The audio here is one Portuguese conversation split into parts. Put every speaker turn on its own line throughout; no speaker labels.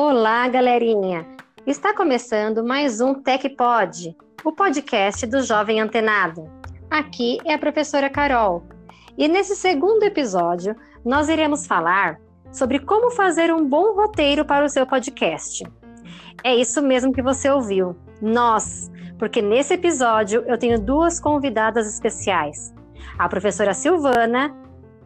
Olá, galerinha! Está começando mais um TecPod, o podcast do Jovem Antenado. Aqui é a professora Carol. E nesse segundo episódio, nós iremos falar sobre como fazer um bom roteiro para o seu podcast. É isso mesmo que você ouviu. Nós, porque nesse episódio eu tenho duas convidadas especiais. A professora Silvana,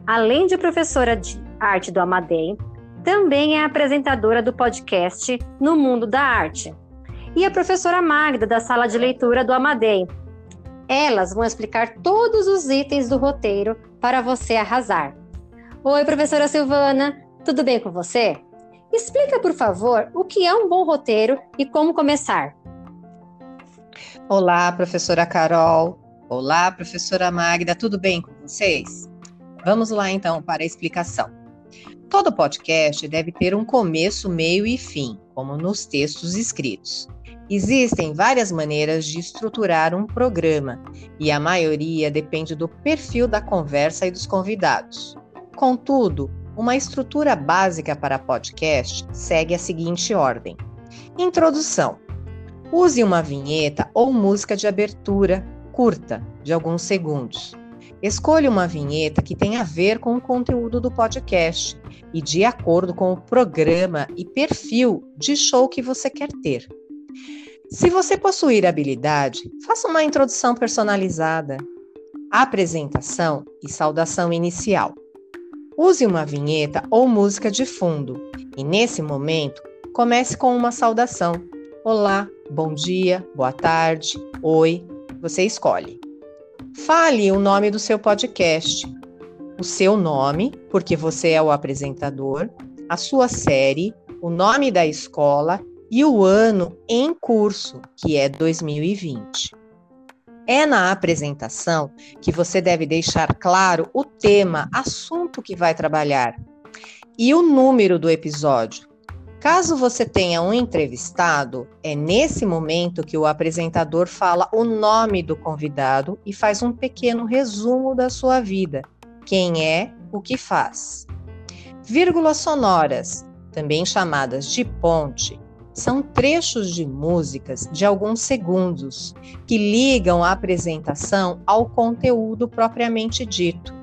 além de professora de arte do Amadei, também é apresentadora do podcast No Mundo da Arte. E a professora Magda, da sala de leitura do Amadei. Elas vão explicar todos os itens do roteiro para você arrasar. Oi, professora Silvana, tudo bem com você? Explica, por favor, o que é um bom roteiro e como começar.
Olá, professora Carol. Olá, professora Magda, tudo bem com vocês? Vamos lá então para a explicação. Todo podcast deve ter um começo, meio e fim, como nos textos escritos. Existem várias maneiras de estruturar um programa e a maioria depende do perfil da conversa e dos convidados. Contudo, uma estrutura básica para podcast segue a seguinte ordem: Introdução. Use uma vinheta ou música de abertura curta, de alguns segundos. Escolha uma vinheta que tenha a ver com o conteúdo do podcast e de acordo com o programa e perfil de show que você quer ter. Se você possuir habilidade, faça uma introdução personalizada, apresentação e saudação inicial. Use uma vinheta ou música de fundo e, nesse momento, comece com uma saudação. Olá, bom dia, boa tarde, oi, você escolhe. Fale o nome do seu podcast, o seu nome, porque você é o apresentador, a sua série, o nome da escola e o ano em curso, que é 2020. É na apresentação que você deve deixar claro o tema, assunto que vai trabalhar e o número do episódio, Caso você tenha um entrevistado, é nesse momento que o apresentador fala o nome do convidado e faz um pequeno resumo da sua vida. Quem é, o que faz. Vírgulas sonoras, também chamadas de ponte, são trechos de músicas de alguns segundos que ligam a apresentação ao conteúdo propriamente dito.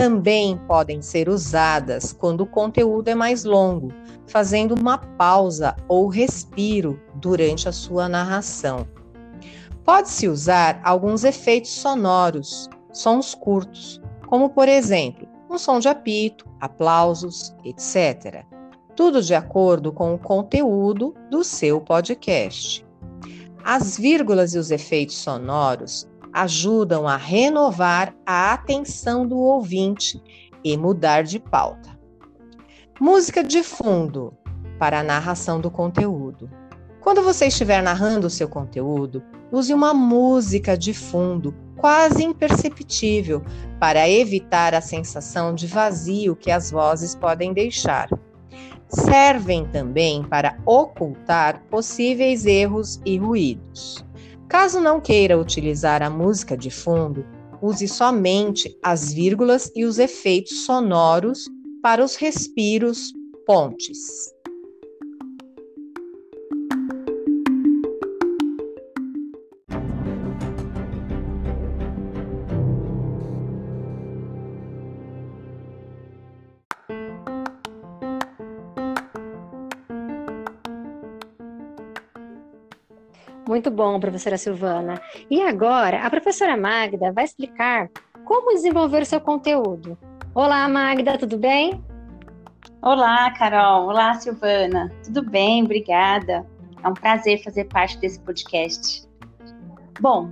Também podem ser usadas quando o conteúdo é mais longo, fazendo uma pausa ou respiro durante a sua narração. Pode-se usar alguns efeitos sonoros, sons curtos, como por exemplo, um som de apito, aplausos, etc. Tudo de acordo com o conteúdo do seu podcast. As vírgulas e os efeitos sonoros ajudam a renovar a atenção do ouvinte e mudar de pauta. Música de fundo para a narração do conteúdo. Quando você estiver narrando o seu conteúdo, use uma música de fundo, quase imperceptível, para evitar a sensação de vazio que as vozes podem deixar. Servem também para ocultar possíveis erros e ruídos. Caso não queira utilizar a música de fundo, use somente as vírgulas e os efeitos sonoros para os respiros pontes.
Muito bom, professora Silvana. E agora, a professora Magda vai explicar como desenvolver o seu conteúdo. Olá, Magda, tudo bem?
Olá, Carol. Olá, Silvana. Tudo bem? Obrigada. É um prazer fazer parte desse podcast. Bom,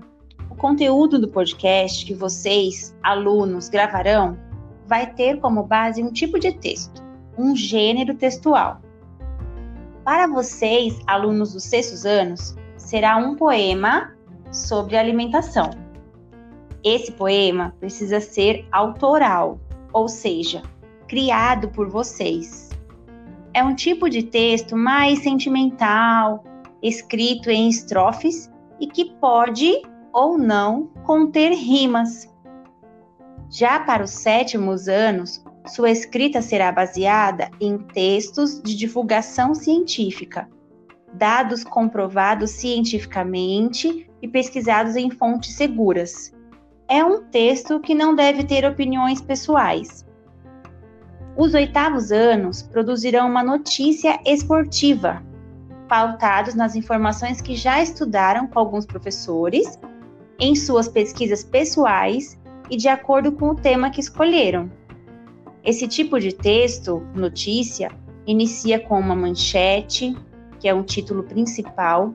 o conteúdo do podcast que vocês, alunos, gravarão vai ter como base um tipo de texto, um gênero textual. Para vocês, alunos dos sextos anos, será um poema sobre alimentação. Esse poema precisa ser autoral, ou seja, criado por vocês. É um tipo de texto mais sentimental, escrito em estrofes e que pode ou não conter rimas. Já para os sétimos anos, Sua escrita será baseada em textos de divulgação científica, dados comprovados cientificamente e pesquisados em fontes seguras. É um texto que não deve ter opiniões pessoais. Os oitavos anos produzirão uma notícia esportiva, pautados nas informações que já estudaram com alguns professores, em suas pesquisas pessoais e de acordo com o tema que escolheram. Esse tipo de texto, notícia, inicia com uma manchete, que é um título principal,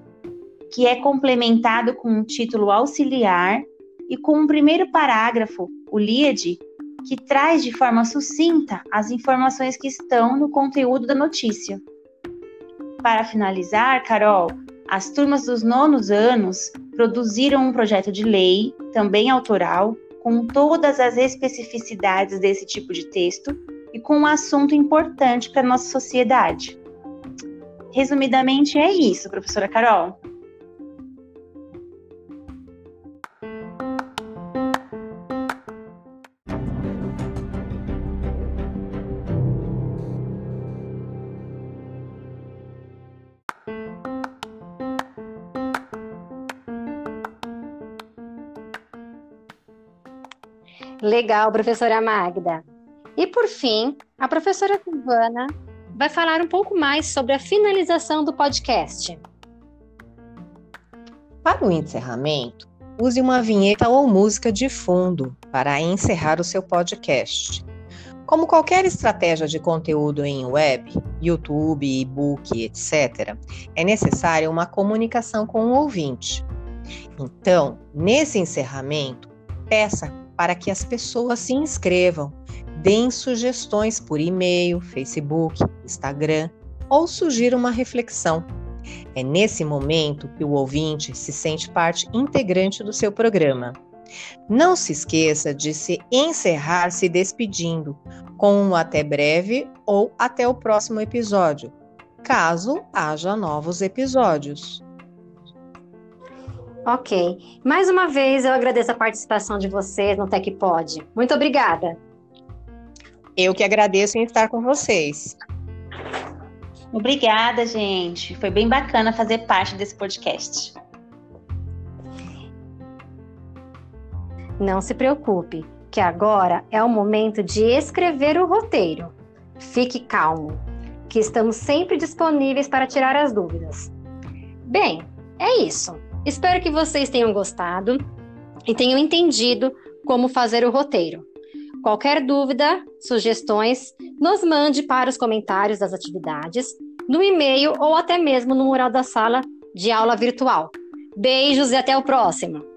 que é complementado com um título auxiliar e com um primeiro parágrafo, o LIAD, que traz de forma sucinta as informações que estão no conteúdo da notícia. Para finalizar, Carol, as turmas dos nonos anos produziram um projeto de lei, também autoral, com todas as especificidades desse tipo de texto e com um assunto importante para a nossa sociedade. Resumidamente, é isso, professora Carol.
Legal, professora Magda. E por fim, a professora Silvana vai falar um pouco mais sobre a finalização do podcast.
Para o encerramento, use uma vinheta ou música de fundo para encerrar o seu podcast. Como qualquer estratégia de conteúdo em web, YouTube, e-book, etc., é necessária uma comunicação com o ouvinte. Então, nesse encerramento, peça para que as pessoas se inscrevam, deem sugestões por e-mail, Facebook, Instagram ou sugira uma reflexão. É nesse momento que o ouvinte se sente parte integrante do seu programa. Não se esqueça de se encerrar se despedindo com um até breve ou até o próximo episódio, caso haja novos episódios.
Ok. Mais uma vez, eu agradeço a participação de vocês no TecPod. Muito obrigada.
Eu que agradeço em estar com vocês.
Obrigada, gente. Foi bem bacana fazer parte desse podcast.
Não se preocupe, que agora é o momento de escrever o roteiro. Fique calmo, que estamos sempre disponíveis para tirar as dúvidas. Bem, é isso. Espero que vocês tenham gostado e tenham entendido como fazer o roteiro. Qualquer dúvida, sugestões, nos mande para os comentários das atividades, no e-mail ou até mesmo no mural da sala de aula virtual. Beijos e até o próximo!